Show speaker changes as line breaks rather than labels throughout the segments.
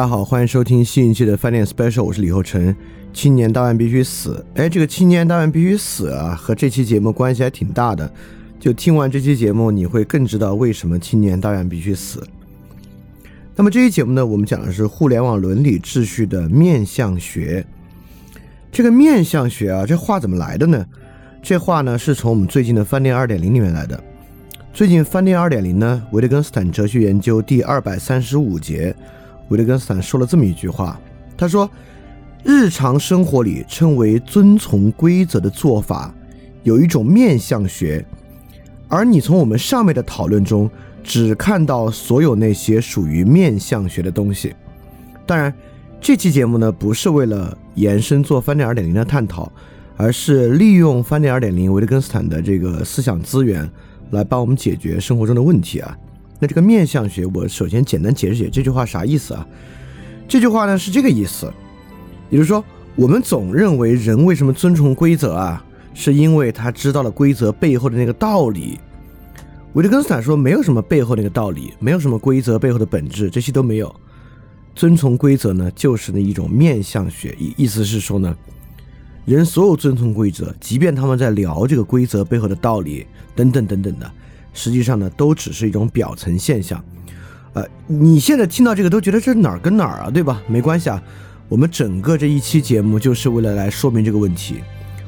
大家好，欢迎收听新一期的饭店 special，我是李厚成。青年大万必须死，哎，这个青年大万必须死啊，和这期节目关系还挺大的。就听完这期节目，你会更知道为什么青年大万必须死。那么这期节目呢，我们讲的是互联网伦理秩序的面相学。这个面相学啊，这话怎么来的呢？这话呢是从我们最近的饭店二点零里面来的。最近饭店二点零呢，维特根斯坦哲学研究第二百三十五节。维特根斯坦说了这么一句话，他说：“日常生活里称为遵从规则的做法，有一种面相学，而你从我们上面的讨论中只看到所有那些属于面相学的东西。当然，这期节目呢不是为了延伸做翻点二点零的探讨，而是利用翻点二点零维特根斯坦的这个思想资源来帮我们解决生活中的问题啊。”那这个面相学，我首先简单解释解释这句话啥意思啊？这句话呢是这个意思，也就是说，我们总认为人为什么遵从规则啊，是因为他知道了规则背后的那个道理。维特根斯坦说，没有什么背后那个道理，没有什么规则背后的本质，这些都没有。遵从规则呢，就是那一种面相学，意意思是说呢，人所有遵从规则，即便他们在聊这个规则背后的道理等等等等的。实际上呢，都只是一种表层现象，呃，你现在听到这个都觉得这哪儿跟哪儿啊，对吧？没关系啊，我们整个这一期节目就是为了来说明这个问题：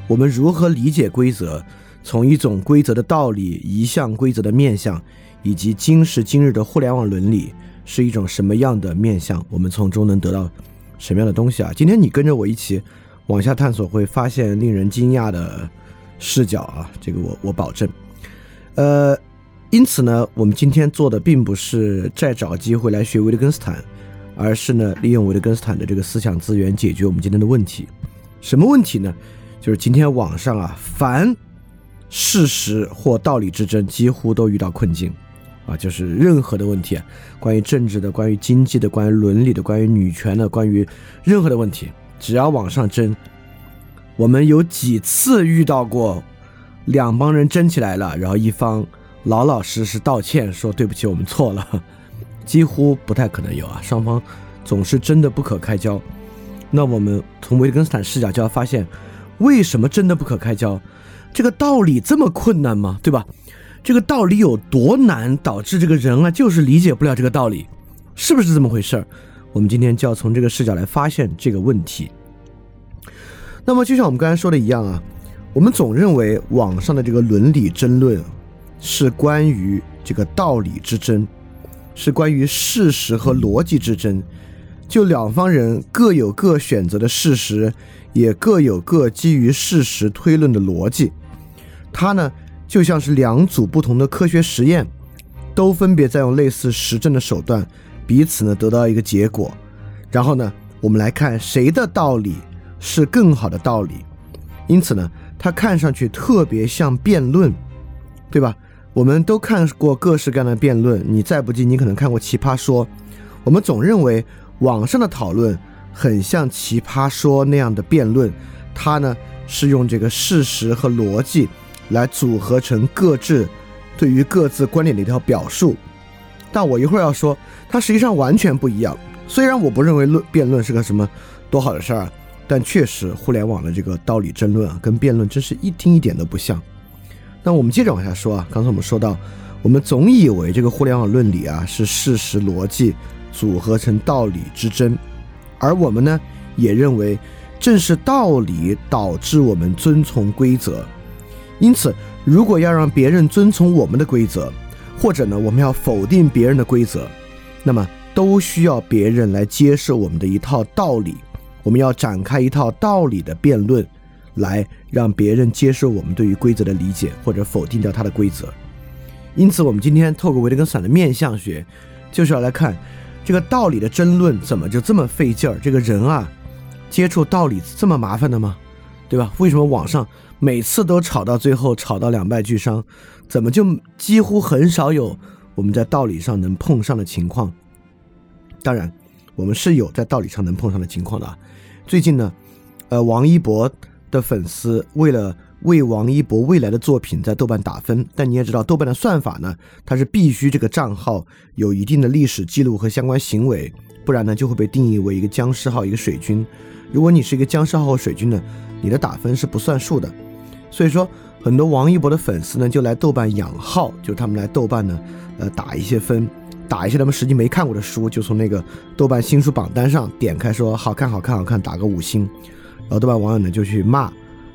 我们如何理解规则，从一种规则的道理，一项规则的面相，以及今时今日的互联网伦理是一种什么样的面相，我们从中能得到什么样的东西啊？今天你跟着我一起往下探索，会发现令人惊讶的视角啊！这个我我保证，呃。因此呢，我们今天做的并不是再找机会来学维特根斯坦，而是呢，利用维特根斯坦的这个思想资源解决我们今天的问题。什么问题呢？就是今天网上啊，凡事实或道理之争，几乎都遇到困境啊。就是任何的问题，关于政治的、关于经济的、关于伦理的、关于女权的、关于任何的问题，只要网上争，我们有几次遇到过两帮人争起来了，然后一方。老老实实道歉，说对不起，我们错了，几乎不太可能有啊。双方总是真的不可开交。那我们从维特根斯坦视角就要发现，为什么真的不可开交？这个道理这么困难吗？对吧？这个道理有多难，导致这个人啊就是理解不了这个道理，是不是这么回事儿？我们今天就要从这个视角来发现这个问题。那么就像我们刚才说的一样啊，我们总认为网上的这个伦理争论。是关于这个道理之争，是关于事实和逻辑之争。就两方人各有各选择的事实，也各有各基于事实推论的逻辑。它呢，就像是两组不同的科学实验，都分别在用类似实证的手段，彼此呢得到一个结果。然后呢，我们来看谁的道理是更好的道理。因此呢，它看上去特别像辩论，对吧？我们都看过各式各样的辩论，你再不济，你可能看过《奇葩说》。我们总认为网上的讨论很像《奇葩说》那样的辩论，它呢是用这个事实和逻辑来组合成各自对于各自观点的一条表述。但我一会儿要说，它实际上完全不一样。虽然我不认为论辩论是个什么多好的事儿，但确实互联网的这个道理争论啊，跟辩论真是一丁一点都不像。那我们接着往下说啊，刚才我们说到，我们总以为这个互联网论理啊是事实逻辑组合成道理之争，而我们呢也认为，正是道理导致我们遵从规则。因此，如果要让别人遵从我们的规则，或者呢我们要否定别人的规则，那么都需要别人来接受我们的一套道理，我们要展开一套道理的辩论。来让别人接受我们对于规则的理解，或者否定掉它的规则。因此，我们今天透过维特根斯坦的面相学，就是要来看这个道理的争论怎么就这么费劲儿。这个人啊，接触道理这么麻烦的吗？对吧？为什么网上每次都吵到最后，吵到两败俱伤？怎么就几乎很少有我们在道理上能碰上的情况？当然，我们是有在道理上能碰上的情况的。最近呢，呃，王一博。的粉丝为了为王一博未来的作品在豆瓣打分。但你也知道，豆瓣的算法呢，它是必须这个账号有一定的历史记录和相关行为，不然呢就会被定义为一个僵尸号、一个水军。如果你是一个僵尸号或水军呢，你的打分是不算数的。所以说，很多王一博的粉丝呢就来豆瓣养号，就他们来豆瓣呢，呃，打一些分。打一些他们实际没看过的书，就从那个豆瓣新书榜单上点开，说好看好看好看，打个五星。然后豆瓣网友呢就去骂，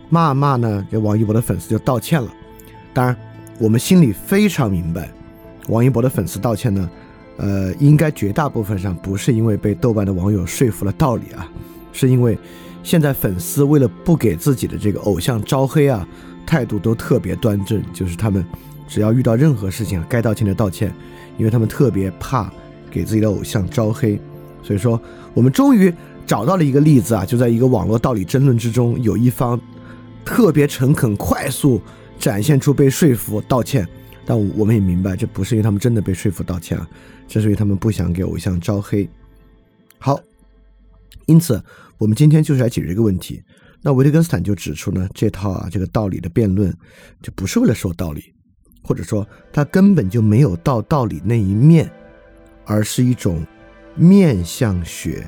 骂骂呢，这王一博的粉丝就道歉了。当然，我们心里非常明白，王一博的粉丝道歉呢，呃，应该绝大部分上不是因为被豆瓣的网友说服了道理啊，是因为现在粉丝为了不给自己的这个偶像招黑啊，态度都特别端正，就是他们只要遇到任何事情，该道歉的道歉。因为他们特别怕给自己的偶像招黑，所以说我们终于找到了一个例子啊，就在一个网络道理争论之中，有一方特别诚恳、快速展现出被说服道歉，但我们也明白，这不是因为他们真的被说服道歉啊，这是因为他们不想给偶像招黑。好，因此我们今天就是来解决这个问题。那维特根斯坦就指出呢，这套啊这个道理的辩论就不是为了说道理。或者说，他根本就没有到道理那一面，而是一种面相学。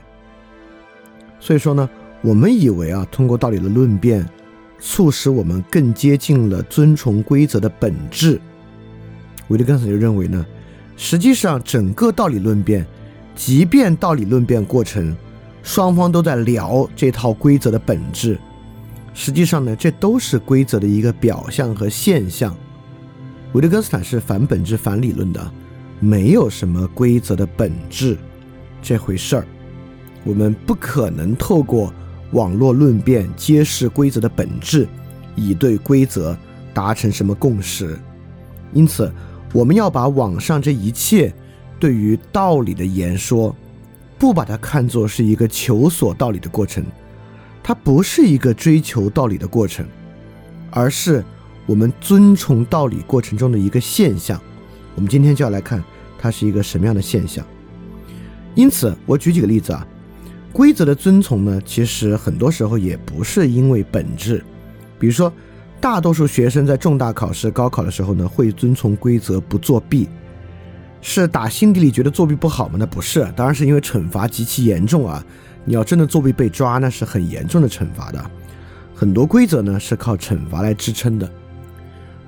所以说呢，我们以为啊，通过道理的论辩，促使我们更接近了遵从规则的本质。维特根斯坦就认为呢，实际上整个道理论辩，即便道理论辩过程双方都在聊这套规则的本质，实际上呢，这都是规则的一个表象和现象。维特根斯坦是反本质、反理论的，没有什么规则的本质这回事儿。我们不可能透过网络论辩揭示规则的本质，以对规则达成什么共识。因此，我们要把网上这一切对于道理的言说，不把它看作是一个求索道理的过程，它不是一个追求道理的过程，而是。我们遵从道理过程中的一个现象，我们今天就要来看它是一个什么样的现象。因此，我举几个例子啊，规则的遵从呢，其实很多时候也不是因为本质。比如说，大多数学生在重大考试、高考的时候呢，会遵从规则不作弊，是打心底里觉得作弊不好吗？那不是，当然是因为惩罚极其严重啊。你要真的作弊被抓，那是很严重的惩罚的。很多规则呢是靠惩罚来支撑的。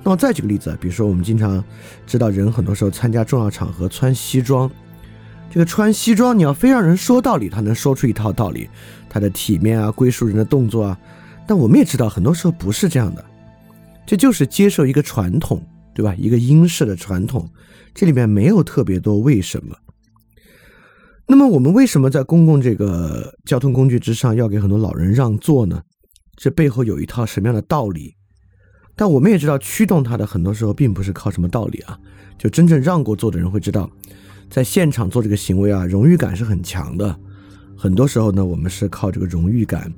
那么再举个例子，比如说我们经常知道人很多时候参加重要场合穿西装，这个穿西装你要非让人说道理，他能说出一套道理，他的体面啊，归属人的动作啊。但我们也知道很多时候不是这样的，这就是接受一个传统，对吧？一个英式的传统，这里面没有特别多为什么。那么我们为什么在公共这个交通工具之上要给很多老人让座呢？这背后有一套什么样的道理？但我们也知道，驱动他的很多时候并不是靠什么道理啊。就真正让过座的人会知道，在现场做这个行为啊，荣誉感是很强的。很多时候呢，我们是靠这个荣誉感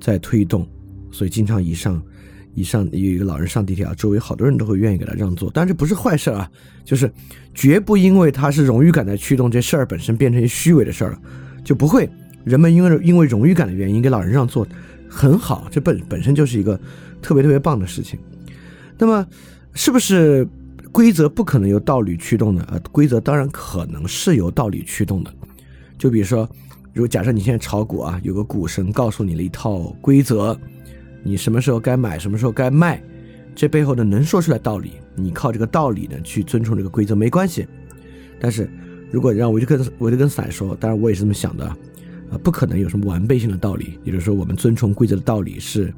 在推动，所以经常一上一上有一个老人上地铁啊，周围好多人都会愿意给他让座。但这不是坏事啊，就是绝不因为他是荣誉感在驱动这事儿本身变成一虚伪的事儿了，就不会人们因为因为荣誉感的原因给老人让座，很好，这本本身就是一个特别特别棒的事情。那么，是不是规则不可能由道理驱动的？呃，规则当然可能是由道理驱动的。就比如说，如果假设你现在炒股啊，有个股神告诉你了一套规则，你什么时候该买，什么时候该卖，这背后呢能说出来道理，你靠这个道理呢去遵从这个规则没关系。但是如果让维特根维特根斯坦说，当然我也是这么想的，啊，不可能有什么完备性的道理。也就是说，我们遵从规则的道理是。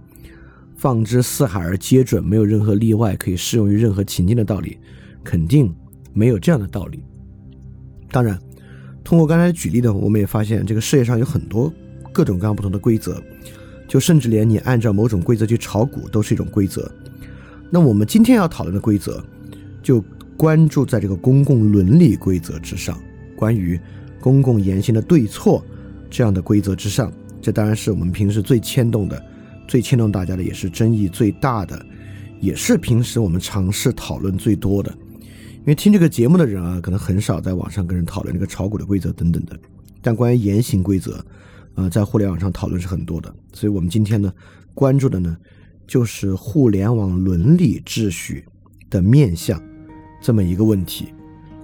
放之四海而皆准，没有任何例外可以适用于任何情境的道理，肯定没有这样的道理。当然，通过刚才举例呢，我们也发现这个世界上有很多各种各样不同的规则，就甚至连你按照某种规则去炒股都是一种规则。那我们今天要讨论的规则，就关注在这个公共伦理规则之上，关于公共言行的对错这样的规则之上，这当然是我们平时最牵动的。最牵动大家的，也是争议最大的，也是平时我们尝试讨论最多的。因为听这个节目的人啊，可能很少在网上跟人讨论这个炒股的规则等等的。但关于言行规则，呃，在互联网上讨论是很多的。所以我们今天呢，关注的呢，就是互联网伦理秩序的面向这么一个问题。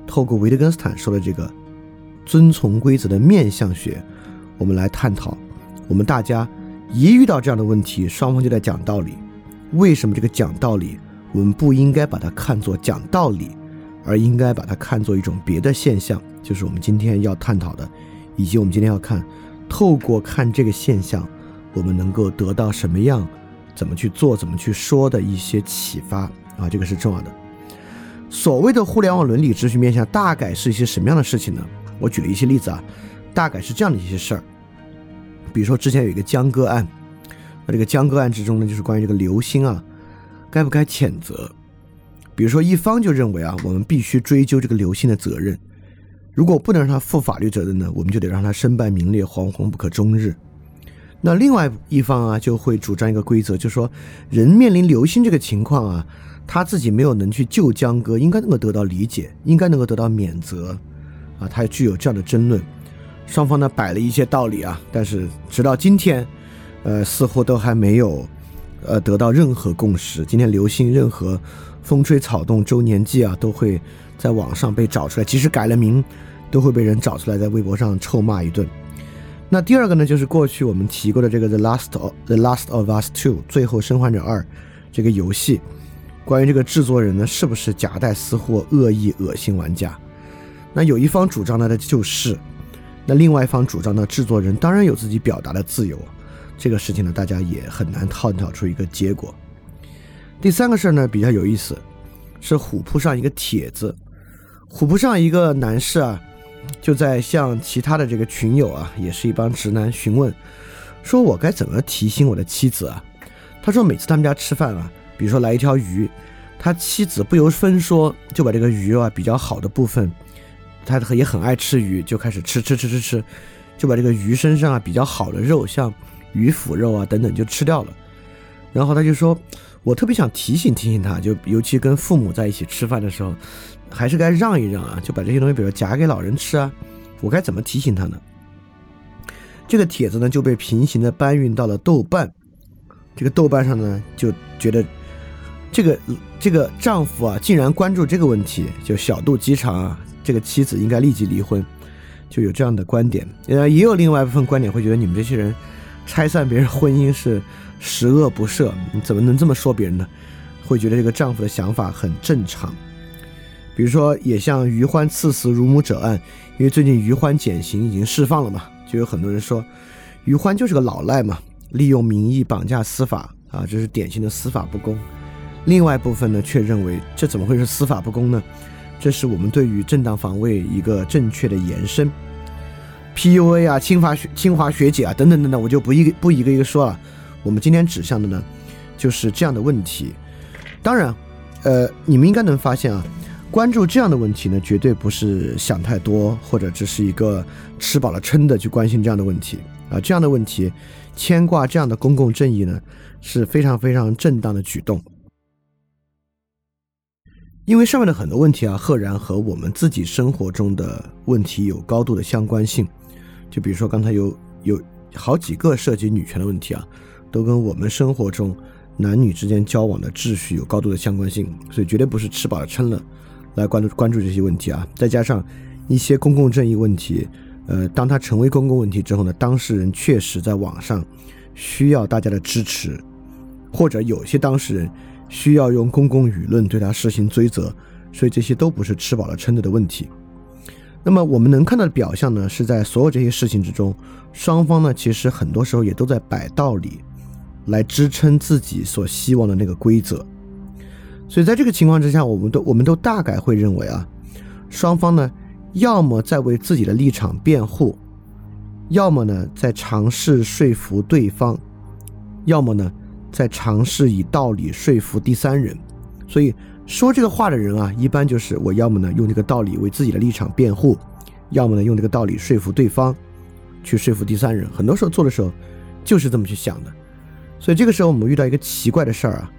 透过维特根斯坦说的这个遵从规则的面相学，我们来探讨。我们大家一遇到这样的问题，双方就在讲道理。为什么这个讲道理，我们不应该把它看作讲道理，而应该把它看作一种别的现象？就是我们今天要探讨的，以及我们今天要看，透过看这个现象，我们能够得到什么样？怎么去做？怎么去说的一些启发啊？这个是重要的。所谓的互联网伦理秩序面向，大概是一些什么样的事情呢？我举了一些例子啊，大概是这样的一些事儿。比如说之前有一个江歌案，那这个江歌案之中呢，就是关于这个刘星啊，该不该谴责？比如说一方就认为啊，我们必须追究这个刘星的责任，如果不能让他负法律责任呢，我们就得让他身败名裂，惶惶不可终日。那另外一方啊，就会主张一个规则，就是说人面临刘星这个情况啊。他自己没有能去救江哥，应该能够得到理解，应该能够得到免责，啊，他具有这样的争论。双方呢摆了一些道理啊，但是直到今天，呃，似乎都还没有，呃，得到任何共识。今天流行任何风吹草动周年记啊，都会在网上被找出来，即使改了名，都会被人找出来，在微博上臭骂一顿。那第二个呢，就是过去我们提过的这个《The Last of The Last of Us Two》最后生还者二这个游戏。关于这个制作人呢，是不是夹带私货、恶意恶心玩家？那有一方主张呢，他就是；那另外一方主张呢，制作人当然有自己表达的自由。这个事情呢，大家也很难探讨出一个结果。第三个事儿呢，比较有意思，是虎扑上一个帖子。虎扑上一个男士啊，就在向其他的这个群友啊，也是一帮直男询问，说我该怎么提醒我的妻子啊？他说每次他们家吃饭啊。比如说来一条鱼，他妻子不由分说就把这个鱼啊比较好的部分，他也很爱吃鱼，就开始吃吃吃吃吃，就把这个鱼身上啊比较好的肉，像鱼腐肉啊等等就吃掉了。然后他就说，我特别想提醒提醒他，就尤其跟父母在一起吃饭的时候，还是该让一让啊，就把这些东西比如夹给老人吃啊，我该怎么提醒他呢？这个帖子呢就被平行的搬运到了豆瓣，这个豆瓣上呢就觉得。这个这个丈夫啊，竟然关注这个问题，就小肚鸡肠啊！这个妻子应该立即离婚，就有这样的观点。呃，也有另外一部分观点会觉得你们这些人拆散别人婚姻是十恶不赦，你怎么能这么说别人呢？会觉得这个丈夫的想法很正常。比如说，也像于欢赐死乳母者案，因为最近于欢减刑已经释放了嘛，就有很多人说于欢就是个老赖嘛，利用民意绑架司法啊，这是典型的司法不公。另外一部分呢，却认为这怎么会是司法不公呢？这是我们对于正当防卫一个正确的延伸。PUA 啊，清华学清华学姐啊，等等等等，我就不一不一个一个说了。我们今天指向的呢，就是这样的问题。当然，呃，你们应该能发现啊，关注这样的问题呢，绝对不是想太多，或者只是一个吃饱了撑的去关心这样的问题啊。这样的问题，牵挂这样的公共正义呢，是非常非常正当的举动。因为上面的很多问题啊，赫然和我们自己生活中的问题有高度的相关性。就比如说刚才有有好几个涉及女权的问题啊，都跟我们生活中男女之间交往的秩序有高度的相关性，所以绝对不是吃饱了撑了来关注关注这些问题啊。再加上一些公共正义问题，呃，当它成为公共问题之后呢，当事人确实在网上需要大家的支持，或者有些当事人。需要用公共舆论对他实行追责，所以这些都不是吃饱了撑的的问题。那么我们能看到的表象呢，是在所有这些事情之中，双方呢其实很多时候也都在摆道理，来支撑自己所希望的那个规则。所以在这个情况之下，我们都我们都大概会认为啊，双方呢要么在为自己的立场辩护，要么呢在尝试说服对方，要么呢。在尝试以道理说服第三人，所以说这个话的人啊，一般就是我要么呢用这个道理为自己的立场辩护，要么呢用这个道理说服对方，去说服第三人。很多时候做的时候就是这么去想的。所以这个时候我们遇到一个奇怪的事儿啊，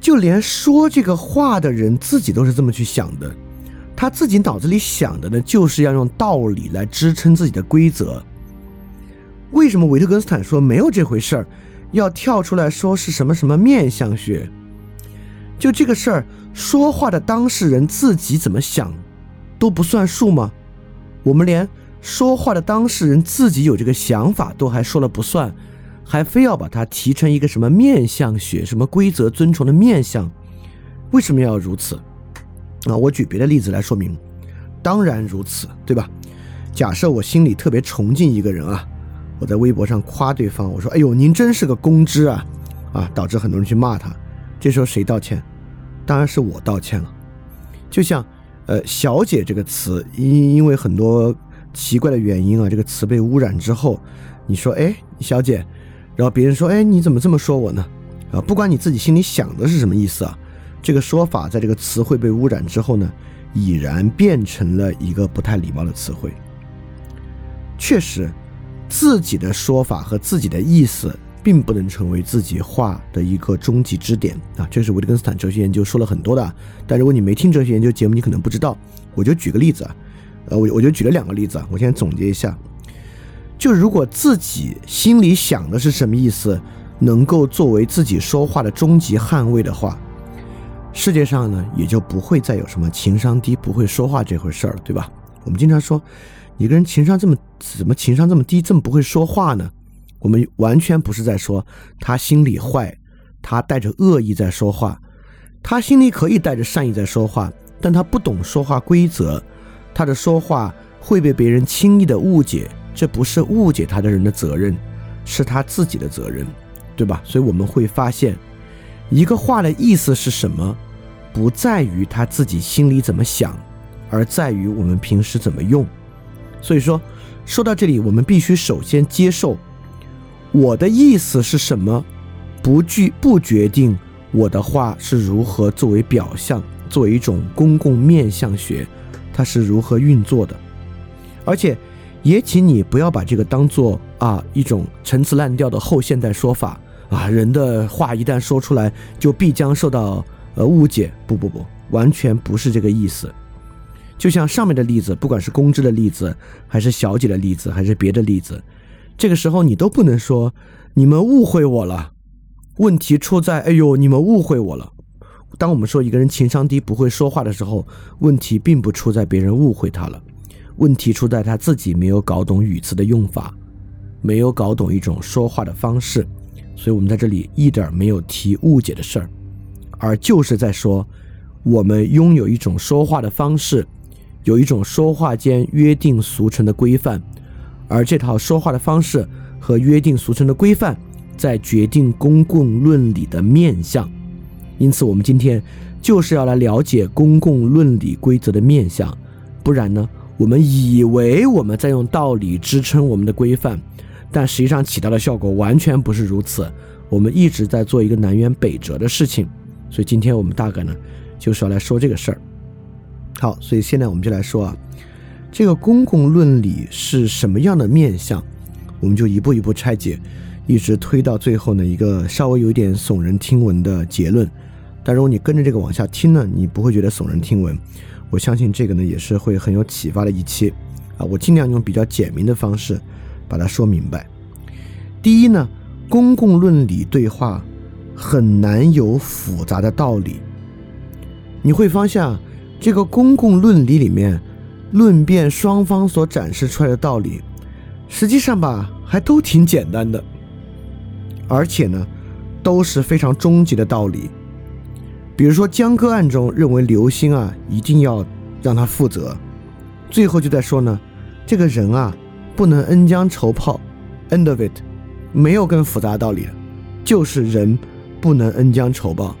就连说这个话的人自己都是这么去想的，他自己脑子里想的呢，就是要用道理来支撑自己的规则。为什么维特根斯坦说没有这回事儿？要跳出来说是什么什么面相学，就这个事儿，说话的当事人自己怎么想都不算数吗？我们连说话的当事人自己有这个想法都还说了不算，还非要把它提成一个什么面相学、什么规则遵从的面相，为什么要如此？啊，我举别的例子来说明。当然如此，对吧？假设我心里特别崇敬一个人啊，我在微博上夸对方，我说：“哎呦，您真是个公知啊！”啊，导致很多人去骂他。这时候谁道歉？当然是我道歉了。就像，呃，“小姐”这个词，因因为很多奇怪的原因啊，这个词被污染之后，你说：“哎，小姐”，然后别人说：“哎，你怎么这么说我呢？”啊，不管你自己心里想的是什么意思啊，这个说法在这个词汇被污染之后呢？已然变成了一个不太礼貌的词汇。确实，自己的说法和自己的意思，并不能成为自己话的一个终极支点啊！这是维特根斯坦哲学研究说了很多的。但如果你没听哲学研究节目，你可能不知道。我就举个例子啊，呃，我我就举了两个例子啊。我先总结一下：就如果自己心里想的是什么意思，能够作为自己说话的终极捍卫的话。世界上呢，也就不会再有什么情商低不会说话这回事儿了，对吧？我们经常说，一个人情商这么怎么情商这么低，这么不会说话呢？我们完全不是在说他心里坏，他带着恶意在说话，他心里可以带着善意在说话，但他不懂说话规则，他的说话会被别人轻易的误解，这不是误解他的人的责任，是他自己的责任，对吧？所以我们会发现。一个话的意思是什么，不在于他自己心里怎么想，而在于我们平时怎么用。所以说，说到这里，我们必须首先接受我的意思是什么，不具不决定我的话是如何作为表象，作为一种公共面相学，它是如何运作的。而且，也请你不要把这个当做啊一种陈词滥调的后现代说法。啊，人的话一旦说出来，就必将受到呃误解。不不不，完全不是这个意思。就像上面的例子，不管是公知的例子，还是小姐的例子，还是别的例子，这个时候你都不能说你们误会我了。问题出在，哎呦，你们误会我了。当我们说一个人情商低不会说话的时候，问题并不出在别人误会他了，问题出在他自己没有搞懂语词的用法，没有搞懂一种说话的方式。所以，我们在这里一点没有提误解的事儿，而就是在说，我们拥有一种说话的方式，有一种说话间约定俗成的规范，而这套说话的方式和约定俗成的规范，在决定公共论理的面相。因此，我们今天就是要来了解公共论理规则的面相，不然呢，我们以为我们在用道理支撑我们的规范。但实际上起到的效果完全不是如此。我们一直在做一个南辕北辙的事情，所以今天我们大概呢就是要来说这个事儿。好，所以现在我们就来说啊，这个公共论理是什么样的面相，我们就一步一步拆解，一直推到最后呢一个稍微有点耸人听闻的结论。但如果你跟着这个往下听呢，你不会觉得耸人听闻。我相信这个呢也是会很有启发的一期啊。我尽量用比较简明的方式。把它说明白。第一呢，公共论理对话很难有复杂的道理。你会发现，这个公共论理里面，论辩双方所展示出来的道理，实际上吧，还都挺简单的，而且呢，都是非常终极的道理。比如说江歌案中认为刘星啊一定要让他负责，最后就在说呢，这个人啊。不能恩将仇报，end of it，没有更复杂的道理，就是人不能恩将仇报。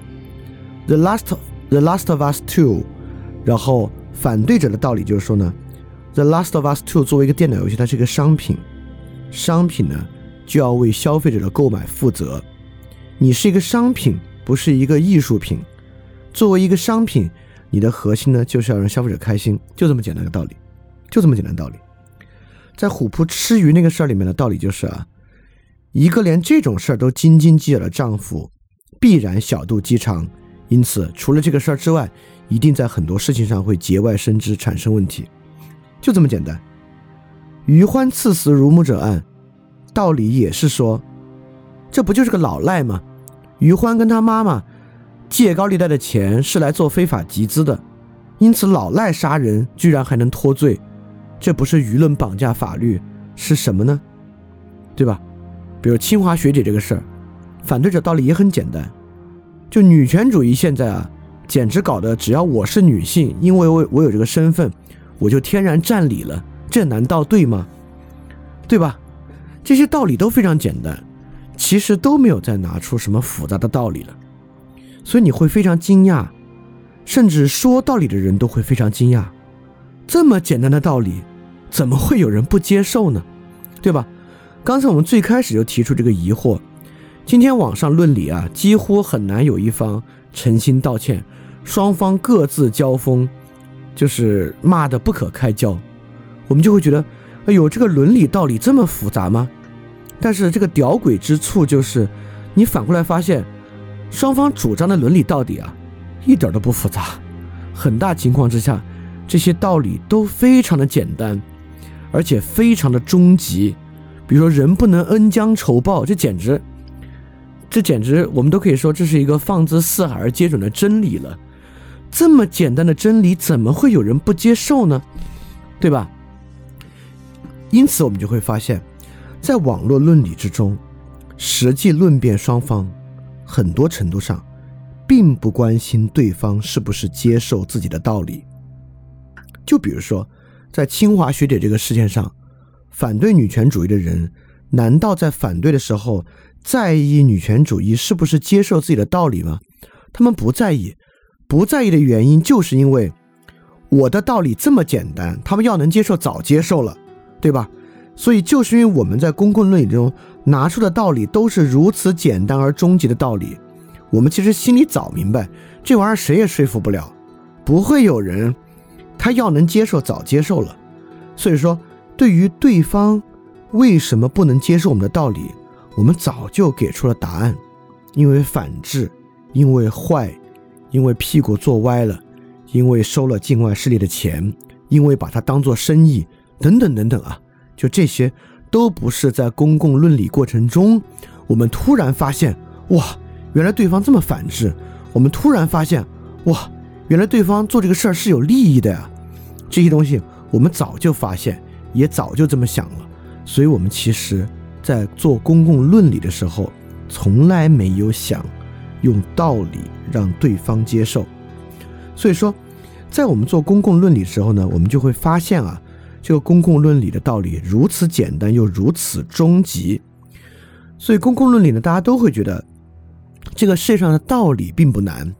The last The Last of Us Two，然后反对者的道理就是说呢，The Last of Us Two 作为一个电脑游戏，它是一个商品，商品呢就要为消费者的购买负责。你是一个商品，不是一个艺术品。作为一个商品，你的核心呢就是要让消费者开心，就这么简单的道理，就这么简单道理。在虎扑吃鱼那个事儿里面的道理就是啊，一个连这种事儿都斤斤计较的丈夫，必然小肚鸡肠，因此除了这个事儿之外，一定在很多事情上会节外生枝，产生问题，就这么简单。余欢赐死乳母者案，道理也是说，这不就是个老赖吗？于欢跟他妈妈借高利贷的钱是来做非法集资的，因此老赖杀人居然还能脱罪，这不是舆论绑架法律是什么呢？对吧？比如清华学姐这个事儿，反对者道理也很简单，就女权主义现在啊，简直搞得只要我是女性，因为我我有这个身份，我就天然占理了，这难道对吗？对吧？这些道理都非常简单。其实都没有再拿出什么复杂的道理了，所以你会非常惊讶，甚至说道理的人都会非常惊讶。这么简单的道理，怎么会有人不接受呢？对吧？刚才我们最开始就提出这个疑惑。今天网上论理啊，几乎很难有一方诚心道歉，双方各自交锋，就是骂的不可开交。我们就会觉得，哎呦，这个伦理道理这么复杂吗？但是这个屌诡之处就是，你反过来发现，双方主张的伦理道理啊，一点都不复杂，很大情况之下，这些道理都非常的简单，而且非常的终极。比如说，人不能恩将仇报，这简直，这简直，我们都可以说这是一个放之四海而皆准的真理了。这么简单的真理，怎么会有人不接受呢？对吧？因此，我们就会发现。在网络论理之中，实际论辩双方很多程度上并不关心对方是不是接受自己的道理。就比如说，在清华学姐这个事件上，反对女权主义的人，难道在反对的时候在意女权主义是不是接受自己的道理吗？他们不在意，不在意的原因就是因为我的道理这么简单，他们要能接受早接受了，对吧？所以，就是因为我们在公共论理中拿出的道理都是如此简单而终极的道理，我们其实心里早明白，这玩意儿谁也说服不了，不会有人他要能接受早接受了。所以说，对于对方为什么不能接受我们的道理，我们早就给出了答案：因为反制，因为坏，因为屁股坐歪了，因为收了境外势力的钱，因为把它当做生意，等等等等啊。就这些，都不是在公共论理过程中，我们突然发现，哇，原来对方这么反制。我们突然发现，哇，原来对方做这个事儿是有利益的呀。这些东西我们早就发现，也早就这么想了。所以，我们其实，在做公共论理的时候，从来没有想用道理让对方接受。所以说，在我们做公共论理的时候呢，我们就会发现啊。这个公共论理的道理如此简单又如此终极，所以公共论理呢，大家都会觉得这个世界上的道理并不难，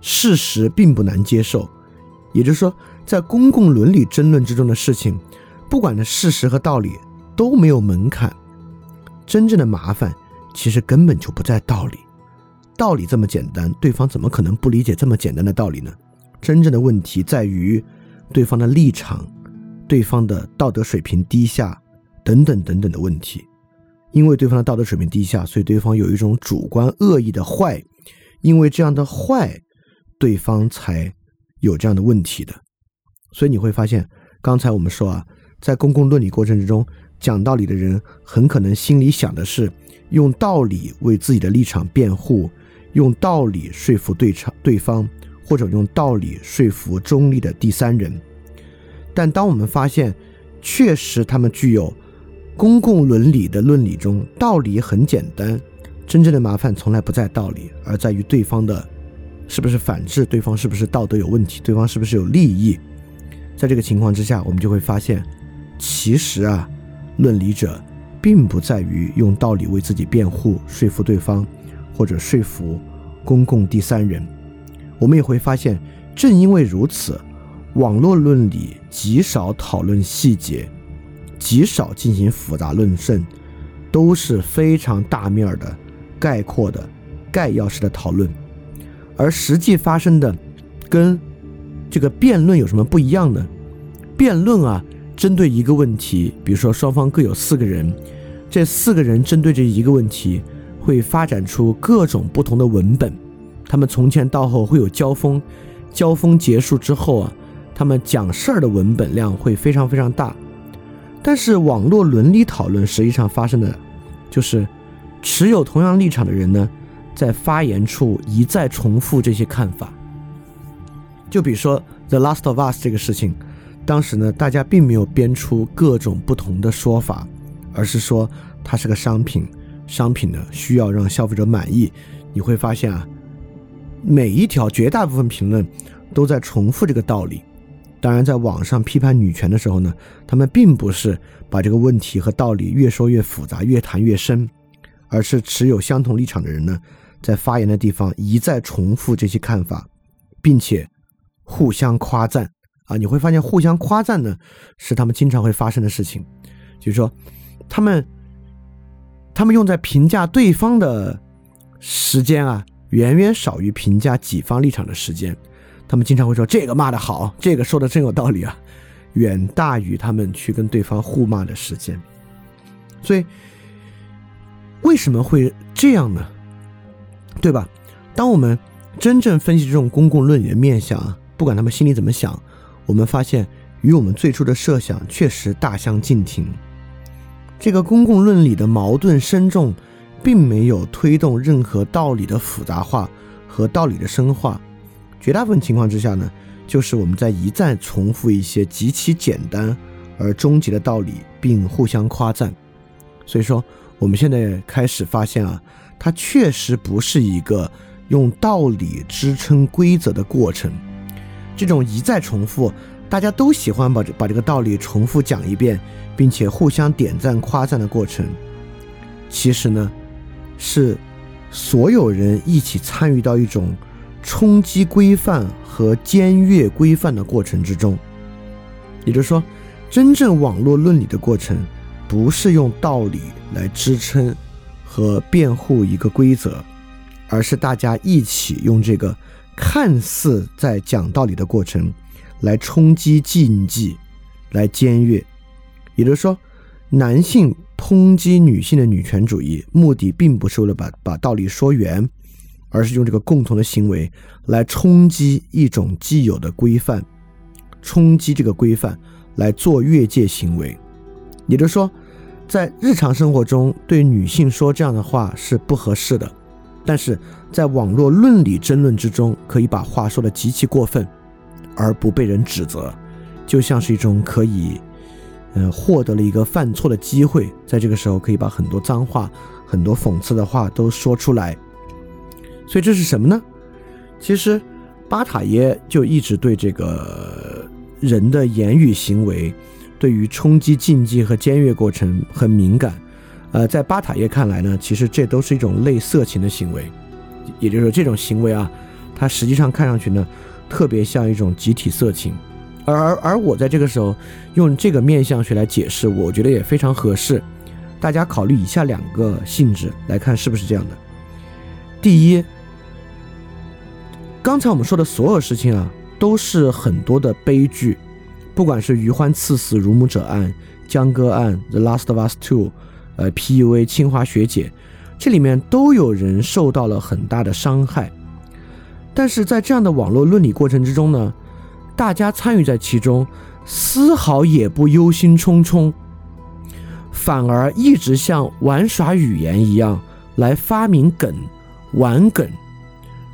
事实并不难接受。也就是说，在公共伦理争论之中的事情，不管的事实和道理都没有门槛。真正的麻烦其实根本就不在道理，道理这么简单，对方怎么可能不理解这么简单的道理呢？真正的问题在于对方的立场。对方的道德水平低下，等等等等的问题，因为对方的道德水平低下，所以对方有一种主观恶意的坏，因为这样的坏，对方才有这样的问题的。所以你会发现，刚才我们说啊，在公共论理过程之中，讲道理的人很可能心里想的是用道理为自己的立场辩护，用道理说服对场对方，或者用道理说服中立的第三人。但当我们发现，确实他们具有公共伦理的论理中道理很简单，真正的麻烦从来不在道理，而在于对方的是不是反制，对方是不是道德有问题，对方是不是有利益。在这个情况之下，我们就会发现，其实啊，论理者并不在于用道理为自己辩护，说服对方，或者说服公共第三人。我们也会发现，正因为如此。网络论理极少讨论细节，极少进行复杂论证，都是非常大面儿的、概括的、概要式的讨论。而实际发生的，跟这个辩论有什么不一样呢？辩论啊，针对一个问题，比如说双方各有四个人，这四个人针对这一个问题，会发展出各种不同的文本，他们从前到后会有交锋，交锋结束之后啊。他们讲事儿的文本量会非常非常大，但是网络伦理讨论实际上发生的，就是持有同样立场的人呢，在发言处一再重复这些看法。就比如说《The Last of Us》这个事情，当时呢，大家并没有编出各种不同的说法，而是说它是个商品，商品呢需要让消费者满意。你会发现啊，每一条绝大部分评论都在重复这个道理。当然，在网上批判女权的时候呢，他们并不是把这个问题和道理越说越复杂、越谈越深，而是持有相同立场的人呢，在发言的地方一再重复这些看法，并且。互相夸赞啊，你会发现互相夸赞呢，是他们经常会发生的事情。就是说，他们他们用在评价对方的时间啊，远远少于评价己方立场的时间。他们经常会说这个骂的好，这个说的真有道理啊，远大于他们去跟对方互骂的时间。所以，为什么会这样呢？对吧？当我们真正分析这种公共论点的面相啊。不管他们心里怎么想，我们发现与我们最初的设想确实大相径庭。这个公共论理的矛盾深重，并没有推动任何道理的复杂化和道理的深化。绝大部分情况之下呢，就是我们在一再重复一些极其简单而终极的道理，并互相夸赞。所以说，我们现在开始发现啊，它确实不是一个用道理支撑规则的过程。这种一再重复，大家都喜欢把这把这个道理重复讲一遍，并且互相点赞夸赞的过程，其实呢，是所有人一起参与到一种冲击规范和僭越规范的过程之中。也就是说，真正网络论理的过程，不是用道理来支撑和辩护一个规则，而是大家一起用这个。看似在讲道理的过程，来冲击禁忌，来僭越。也就是说，男性抨击女性的女权主义，目的并不是为了把把道理说圆，而是用这个共同的行为来冲击一种既有的规范，冲击这个规范来做越界行为。也就是说，在日常生活中对女性说这样的话是不合适的。但是在网络论理争论之中，可以把话说的极其过分，而不被人指责，就像是一种可以，呃，获得了一个犯错的机会，在这个时候可以把很多脏话、很多讽刺的话都说出来。所以这是什么呢？其实巴塔耶就一直对这个人的言语行为，对于冲击禁忌和僭越过程很敏感。呃，在巴塔耶看来呢，其实这都是一种类色情的行为，也就是说，这种行为啊，它实际上看上去呢，特别像一种集体色情，而而而我在这个时候用这个面相学来解释，我觉得也非常合适。大家考虑以下两个性质来看是不是这样的。第一，刚才我们说的所有事情啊，都是很多的悲剧，不管是余欢刺死乳母者案、江歌案、The Last of Us Two。呃，PUA 清华学姐，这里面都有人受到了很大的伤害，但是在这样的网络论理过程之中呢，大家参与在其中，丝毫也不忧心忡忡，反而一直像玩耍语言一样来发明梗、玩梗，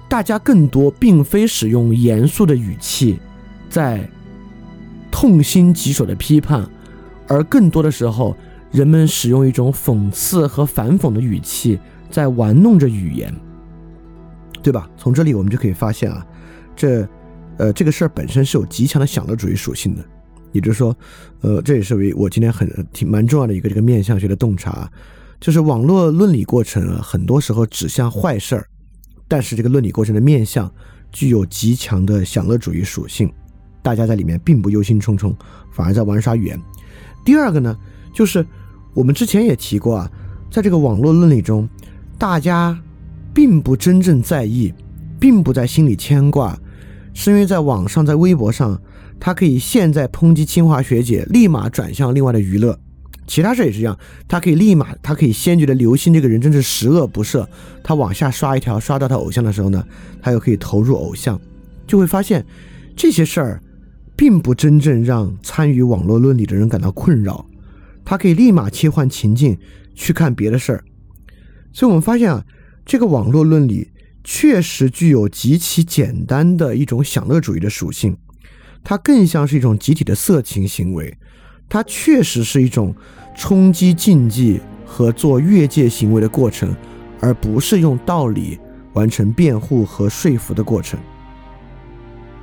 大家更多并非使用严肃的语气在痛心疾首的批判，而更多的时候。人们使用一种讽刺和反讽的语气，在玩弄着语言，对吧？从这里我们就可以发现啊，这，呃，这个事儿本身是有极强的享乐主义属性的，也就是说，呃，这也是为我今天很挺蛮重要的一个这个面相学的洞察，就是网络论理过程啊，很多时候指向坏事儿，但是这个论理过程的面相具有极强的享乐主义属性，大家在里面并不忧心忡忡，反而在玩耍语言。第二个呢，就是。我们之前也提过啊，在这个网络论理中，大家并不真正在意，并不在心里牵挂，是因为在网上，在微博上，他可以现在抨击清华学姐，立马转向另外的娱乐；其他事也是一样，他可以立马，他可以先觉得刘星这个人真是十恶不赦，他往下刷一条，刷到他偶像的时候呢，他又可以投入偶像，就会发现这些事儿，并不真正让参与网络论理的人感到困扰。他可以立马切换情境去看别的事儿，所以我们发现啊，这个网络论理确实具有极其简单的一种享乐主义的属性，它更像是一种集体的色情行为，它确实是一种冲击禁忌和做越界行为的过程，而不是用道理完成辩护和说服的过程。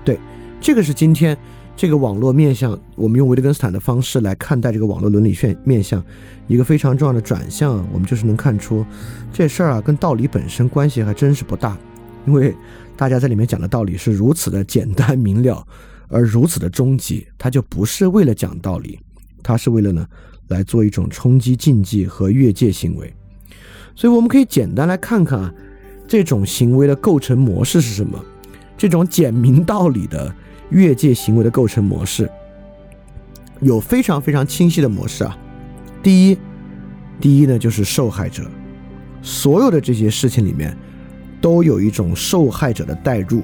对，这个是今天。这个网络面向，我们用维特根斯坦的方式来看待这个网络伦理面面向，一个非常重要的转向，我们就是能看出这事儿啊跟道理本身关系还真是不大，因为大家在里面讲的道理是如此的简单明了，而如此的终极，它就不是为了讲道理，它是为了呢来做一种冲击禁忌和越界行为，所以我们可以简单来看看啊这种行为的构成模式是什么，这种简明道理的。越界行为的构成模式有非常非常清晰的模式啊。第一，第一呢就是受害者，所有的这些事情里面都有一种受害者的代入。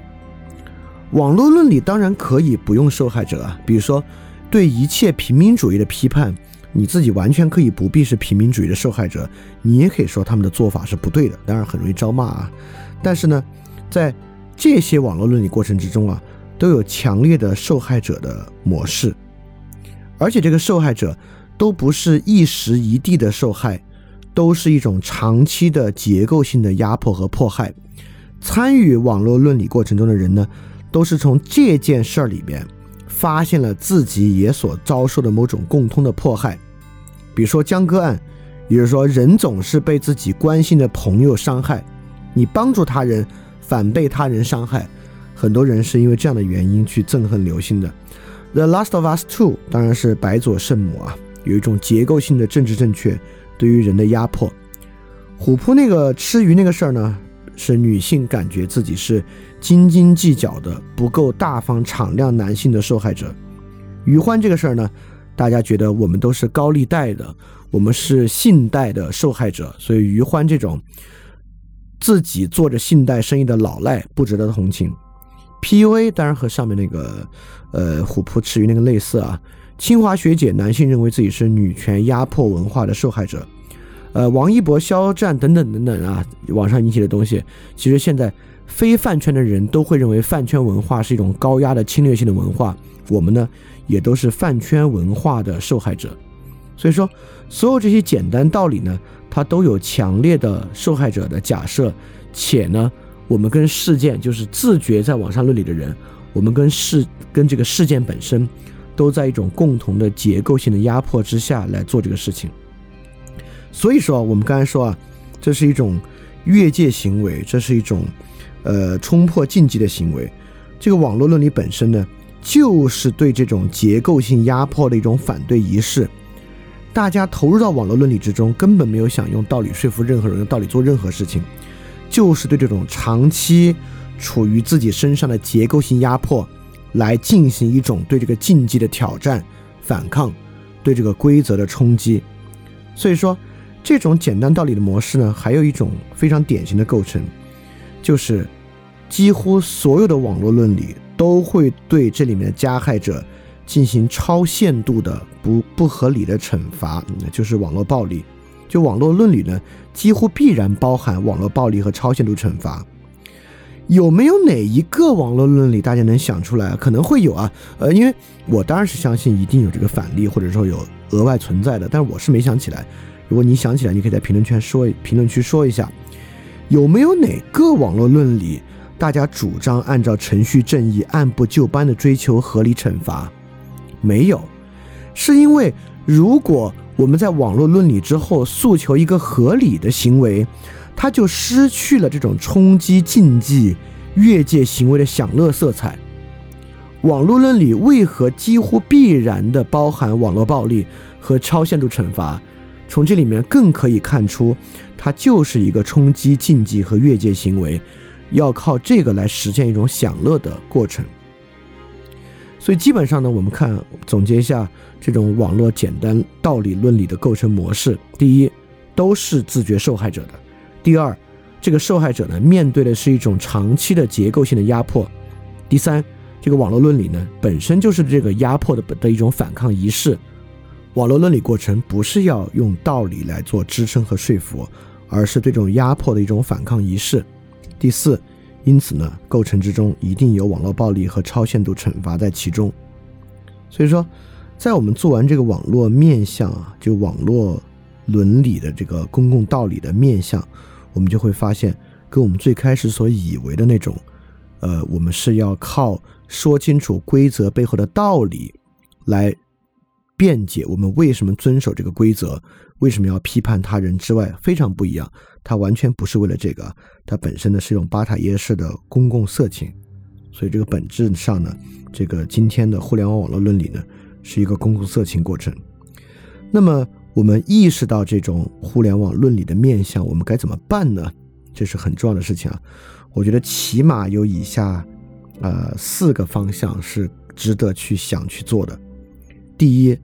网络论理当然可以不用受害者啊，比如说对一切平民主义的批判，你自己完全可以不必是平民主义的受害者，你也可以说他们的做法是不对的，当然很容易招骂啊。但是呢，在这些网络论理过程之中啊。都有强烈的受害者的模式，而且这个受害者都不是一时一地的受害，都是一种长期的结构性的压迫和迫害。参与网络伦理过程中的人呢，都是从这件事儿里边发现了自己也所遭受的某种共通的迫害，比如说江歌案，也就是说人总是被自己关心的朋友伤害，你帮助他人反被他人伤害。很多人是因为这样的原因去憎恨刘星的，《The Last of Us Two》当然是白左圣母啊，有一种结构性的政治正确对于人的压迫。虎扑那个吃鱼那个事儿呢，是女性感觉自己是斤斤计较的、不够大方敞亮男性的受害者。于欢这个事儿呢，大家觉得我们都是高利贷的，我们是信贷的受害者，所以于欢这种自己做着信贷生意的老赖不值得同情。PUA 当然和上面那个，呃，虎扑吃鱼那个类似啊。清华学姐，男性认为自己是女权压迫文化的受害者。呃，王一博肖战等等等等啊，网上引起的东西，其实现在非饭圈的人都会认为饭圈文化是一种高压的侵略性的文化。我们呢，也都是饭圈文化的受害者。所以说，所有这些简单道理呢，它都有强烈的受害者的假设，且呢。我们跟事件就是自觉在网上论理的人，我们跟事跟这个事件本身，都在一种共同的结构性的压迫之下来做这个事情。所以说，我们刚才说啊，这是一种越界行为，这是一种呃冲破禁忌的行为。这个网络论理本身呢，就是对这种结构性压迫的一种反对仪式。大家投入到网络论理之中，根本没有想用道理说服任何人，用道理做任何事情。就是对这种长期处于自己身上的结构性压迫，来进行一种对这个禁忌的挑战、反抗，对这个规则的冲击。所以说，这种简单道理的模式呢，还有一种非常典型的构成，就是几乎所有的网络论理都会对这里面的加害者进行超限度的不不合理的惩罚，就是网络暴力。就网络论理呢，几乎必然包含网络暴力和超限度惩罚。有没有哪一个网络论理大家能想出来？可能会有啊，呃，因为我当然是相信一定有这个反例，或者说有额外存在的，但是我是没想起来。如果你想起来，你可以在评论圈说，评论区说一下，有没有哪个网络论理大家主张按照程序正义、按部就班的追求合理惩罚？没有，是因为如果。我们在网络论理之后诉求一个合理的行为，它就失去了这种冲击禁忌、越界行为的享乐色彩。网络论理为何几乎必然的包含网络暴力和超限度惩罚？从这里面更可以看出，它就是一个冲击禁忌和越界行为，要靠这个来实现一种享乐的过程。所以基本上呢，我们看总结一下这种网络简单道理论理的构成模式：第一，都是自觉受害者的；第二，这个受害者呢面对的是一种长期的结构性的压迫；第三，这个网络论理呢本身就是这个压迫的的一种反抗仪式。网络论理过程不是要用道理来做支撑和说服，而是对这种压迫的一种反抗仪式。第四，因此呢，构成之中一定有网络暴力和超限度惩罚在其中。所以说，在我们做完这个网络面向啊，就网络伦理的这个公共道理的面向，我们就会发现，跟我们最开始所以为的那种，呃，我们是要靠说清楚规则背后的道理来辩解我们为什么遵守这个规则。为什么要批判他人之外非常不一样？它完全不是为了这个，它本身呢是一种巴塔耶式的公共色情，所以这个本质上呢，这个今天的互联网网络伦理呢是一个公共色情过程。那么我们意识到这种互联网伦理的面向，我们该怎么办呢？这是很重要的事情啊！我觉得起码有以下呃四个方向是值得去想去做的。第一，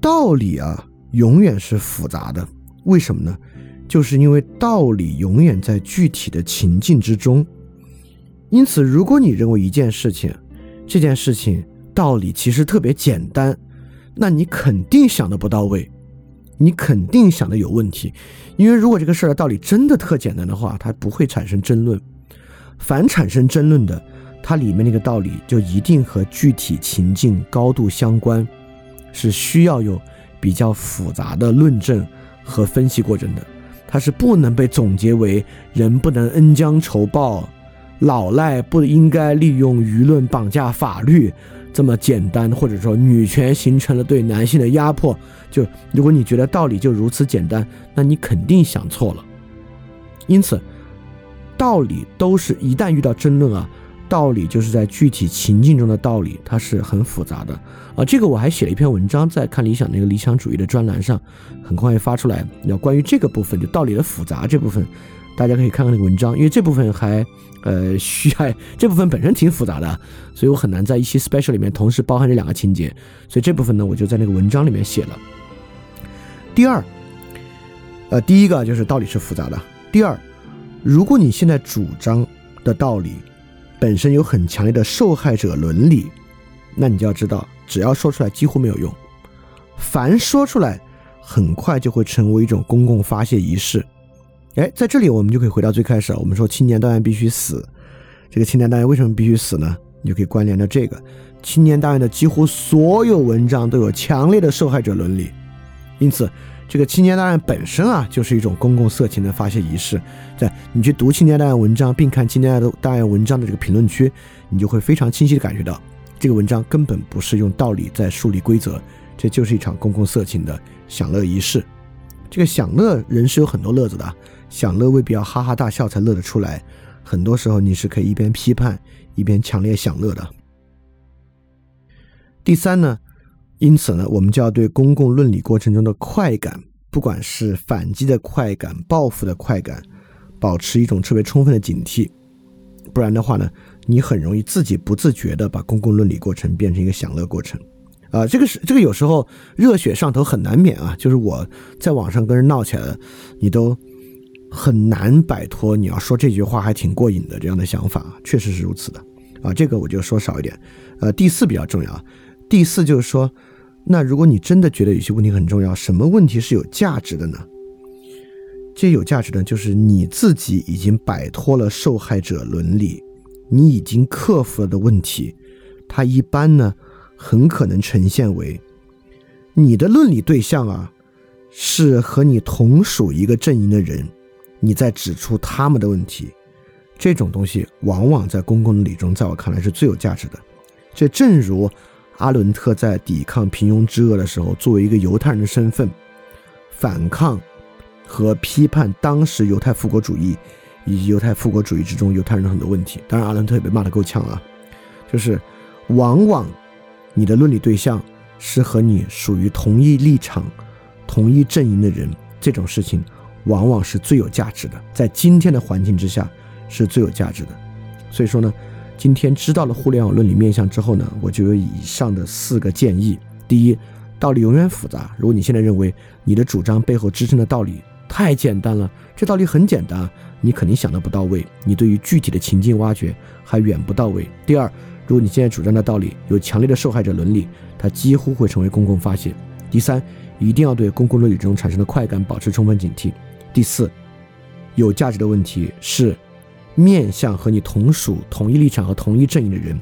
道理啊。永远是复杂的，为什么呢？就是因为道理永远在具体的情境之中。因此，如果你认为一件事情，这件事情道理其实特别简单，那你肯定想的不到位，你肯定想的有问题。因为如果这个事儿的道理真的特简单的话，它不会产生争论。凡产生争论的，它里面那个道理就一定和具体情境高度相关，是需要有。比较复杂的论证和分析过程的，它是不能被总结为人不能恩将仇报，老赖不应该利用舆论绑架法律这么简单，或者说女权形成了对男性的压迫。就如果你觉得道理就如此简单，那你肯定想错了。因此，道理都是一旦遇到争论啊。道理就是在具体情境中的道理，它是很复杂的啊。这个我还写了一篇文章，在看理想那个理想主义的专栏上，很快会发出来。要关于这个部分，就道理的复杂这部分，大家可以看看那个文章，因为这部分还呃需要 这部分本身挺复杂的，所以我很难在一期 special 里面同时包含这两个情节，所以这部分呢，我就在那个文章里面写了。第二，呃，第一个就是道理是复杂的。第二，如果你现在主张的道理，本身有很强烈的受害者伦理，那你就要知道，只要说出来几乎没有用。凡说出来，很快就会成为一种公共发泄仪式。哎，在这里我们就可以回到最开始，我们说青年档案必须死。这个青年档案为什么必须死呢？你就可以关联到这个青年档案的几乎所有文章都有强烈的受害者伦理，因此。这个青年档案本身啊，就是一种公共色情的发泄仪式。在你去读青年档案文章，并看青年档案文章的这个评论区，你就会非常清晰的感觉到，这个文章根本不是用道理在树立规则，这就是一场公共色情的享乐仪式。这个享乐人是有很多乐子的，享乐未必要哈哈大笑才乐得出来，很多时候你是可以一边批判一边强烈享乐的。第三呢？因此呢，我们就要对公共论理过程中的快感，不管是反击的快感、报复的快感，保持一种特别充分的警惕。不然的话呢，你很容易自己不自觉的把公共论理过程变成一个享乐过程。啊，这个是这个有时候热血上头很难免啊。就是我在网上跟人闹起来了，你都很难摆脱你要说这句话还挺过瘾的这样的想法，确实是如此的。啊，这个我就说少一点。呃，第四比较重要。第四就是说，那如果你真的觉得有些问题很重要，什么问题是有价值的呢？这有价值的，就是你自己已经摆脱了受害者伦理，你已经克服了的问题。它一般呢，很可能呈现为你的论理对象啊，是和你同属一个阵营的人，你在指出他们的问题。这种东西往往在公共的理中，在我看来是最有价值的。这正如。阿伦特在抵抗平庸之恶的时候，作为一个犹太人的身份，反抗和批判当时犹太复国主义以及犹太复国主义之中犹太人的很多问题。当然，阿伦特也被骂得够呛啊。就是往往你的论理对象是和你属于同一立场、同一阵营的人，这种事情往往是最有价值的，在今天的环境之下是最有价值的。所以说呢。今天知道了互联网伦理面向之后呢，我就有以上的四个建议。第一，道理永远复杂。如果你现在认为你的主张背后支撑的道理太简单了，这道理很简单，你肯定想的不到位，你对于具体的情境挖掘还远不到位。第二，如果你现在主张的道理有强烈的受害者伦理，它几乎会成为公共发泄。第三，一定要对公共伦理中产生的快感保持充分警惕。第四，有价值的问题是面向和你同属同一立场和同一阵营的人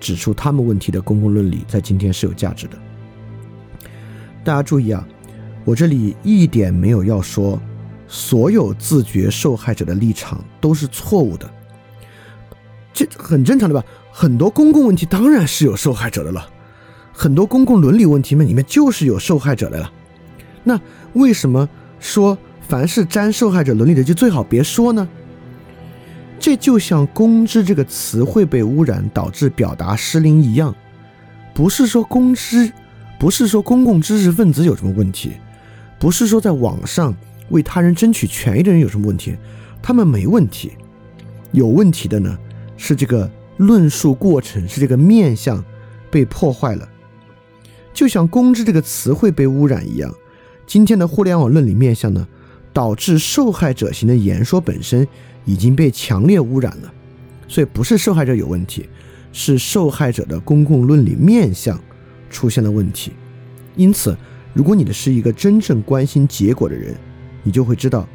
指出他们问题的公共伦理，在今天是有价值的。大家注意啊，我这里一点没有要说所有自觉受害者的立场都是错误的，这很正常的吧？很多公共问题当然是有受害者的了，很多公共伦理问题们里面就是有受害者的了。那为什么说凡是沾受害者伦理的就最好别说呢？这就像“公知”这个词汇被污染导致表达失灵一样，不是说公知，不是说公共知识分子有什么问题，不是说在网上为他人争取权益的人有什么问题，他们没问题，有问题的呢是这个。论述过程是这个面相被破坏了，就像“公知”这个词汇被污染一样。今天的互联网论理面相呢，导致受害者型的言说本身已经被强烈污染了。所以不是受害者有问题，是受害者的公共论理面相出现了问题。因此，如果你的是一个真正关心结果的人，你就会知道，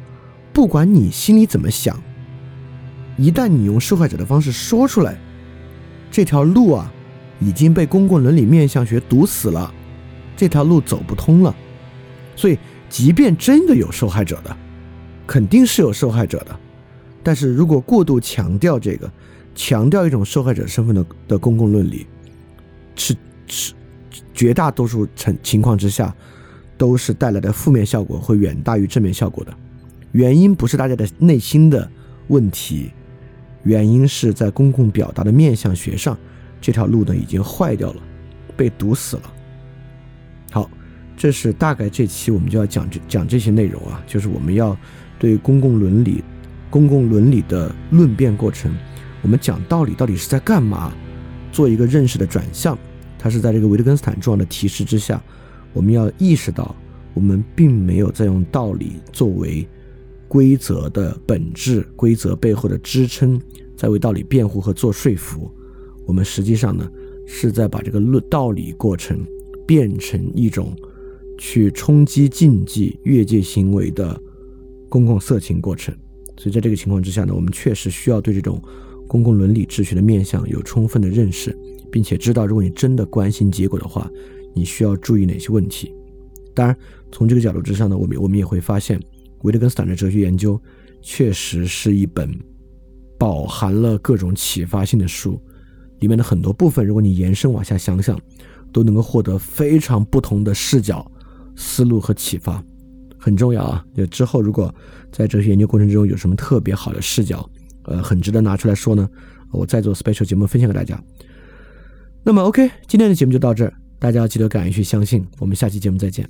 不管你心里怎么想，一旦你用受害者的方式说出来。这条路啊，已经被公共伦理面相学堵死了，这条路走不通了。所以，即便真的有受害者的，肯定是有受害者的。但是如果过度强调这个，强调一种受害者身份的的公共伦理，是是绝大多数情情况之下，都是带来的负面效果会远大于正面效果的。原因不是大家的内心的问题。原因是在公共表达的面向学上，这条路呢已经坏掉了，被堵死了。这是大概这期我们就要讲这讲这些内容啊，就是我们要对公共伦理、公共伦理的论辩过程，我们讲道理到底是在干嘛，做一个认识的转向。它是在这个维特根斯坦重要的提示之下，我们要意识到，我们并没有在用道理作为。规则的本质，规则背后的支撑，在为道理辩护和做说服。我们实际上呢，是在把这个论道理过程变成一种去冲击禁忌、越界行为的公共色情过程。所以在这个情况之下呢，我们确实需要对这种公共伦理秩序的面向有充分的认识，并且知道，如果你真的关心结果的话，你需要注意哪些问题。当然，从这个角度之上呢，我们我们也会发现。维特根斯坦的哲学研究确实是一本饱含了各种启发性的书，里面的很多部分，如果你延伸往下想想，都能够获得非常不同的视角、思路和启发，很重要啊！就之后如果在哲学研究过程中有什么特别好的视角，呃，很值得拿出来说呢，我再做 special 节目分享给大家。那么 OK，今天的节目就到这儿，大家要记得敢于去相信，我们下期节目再见。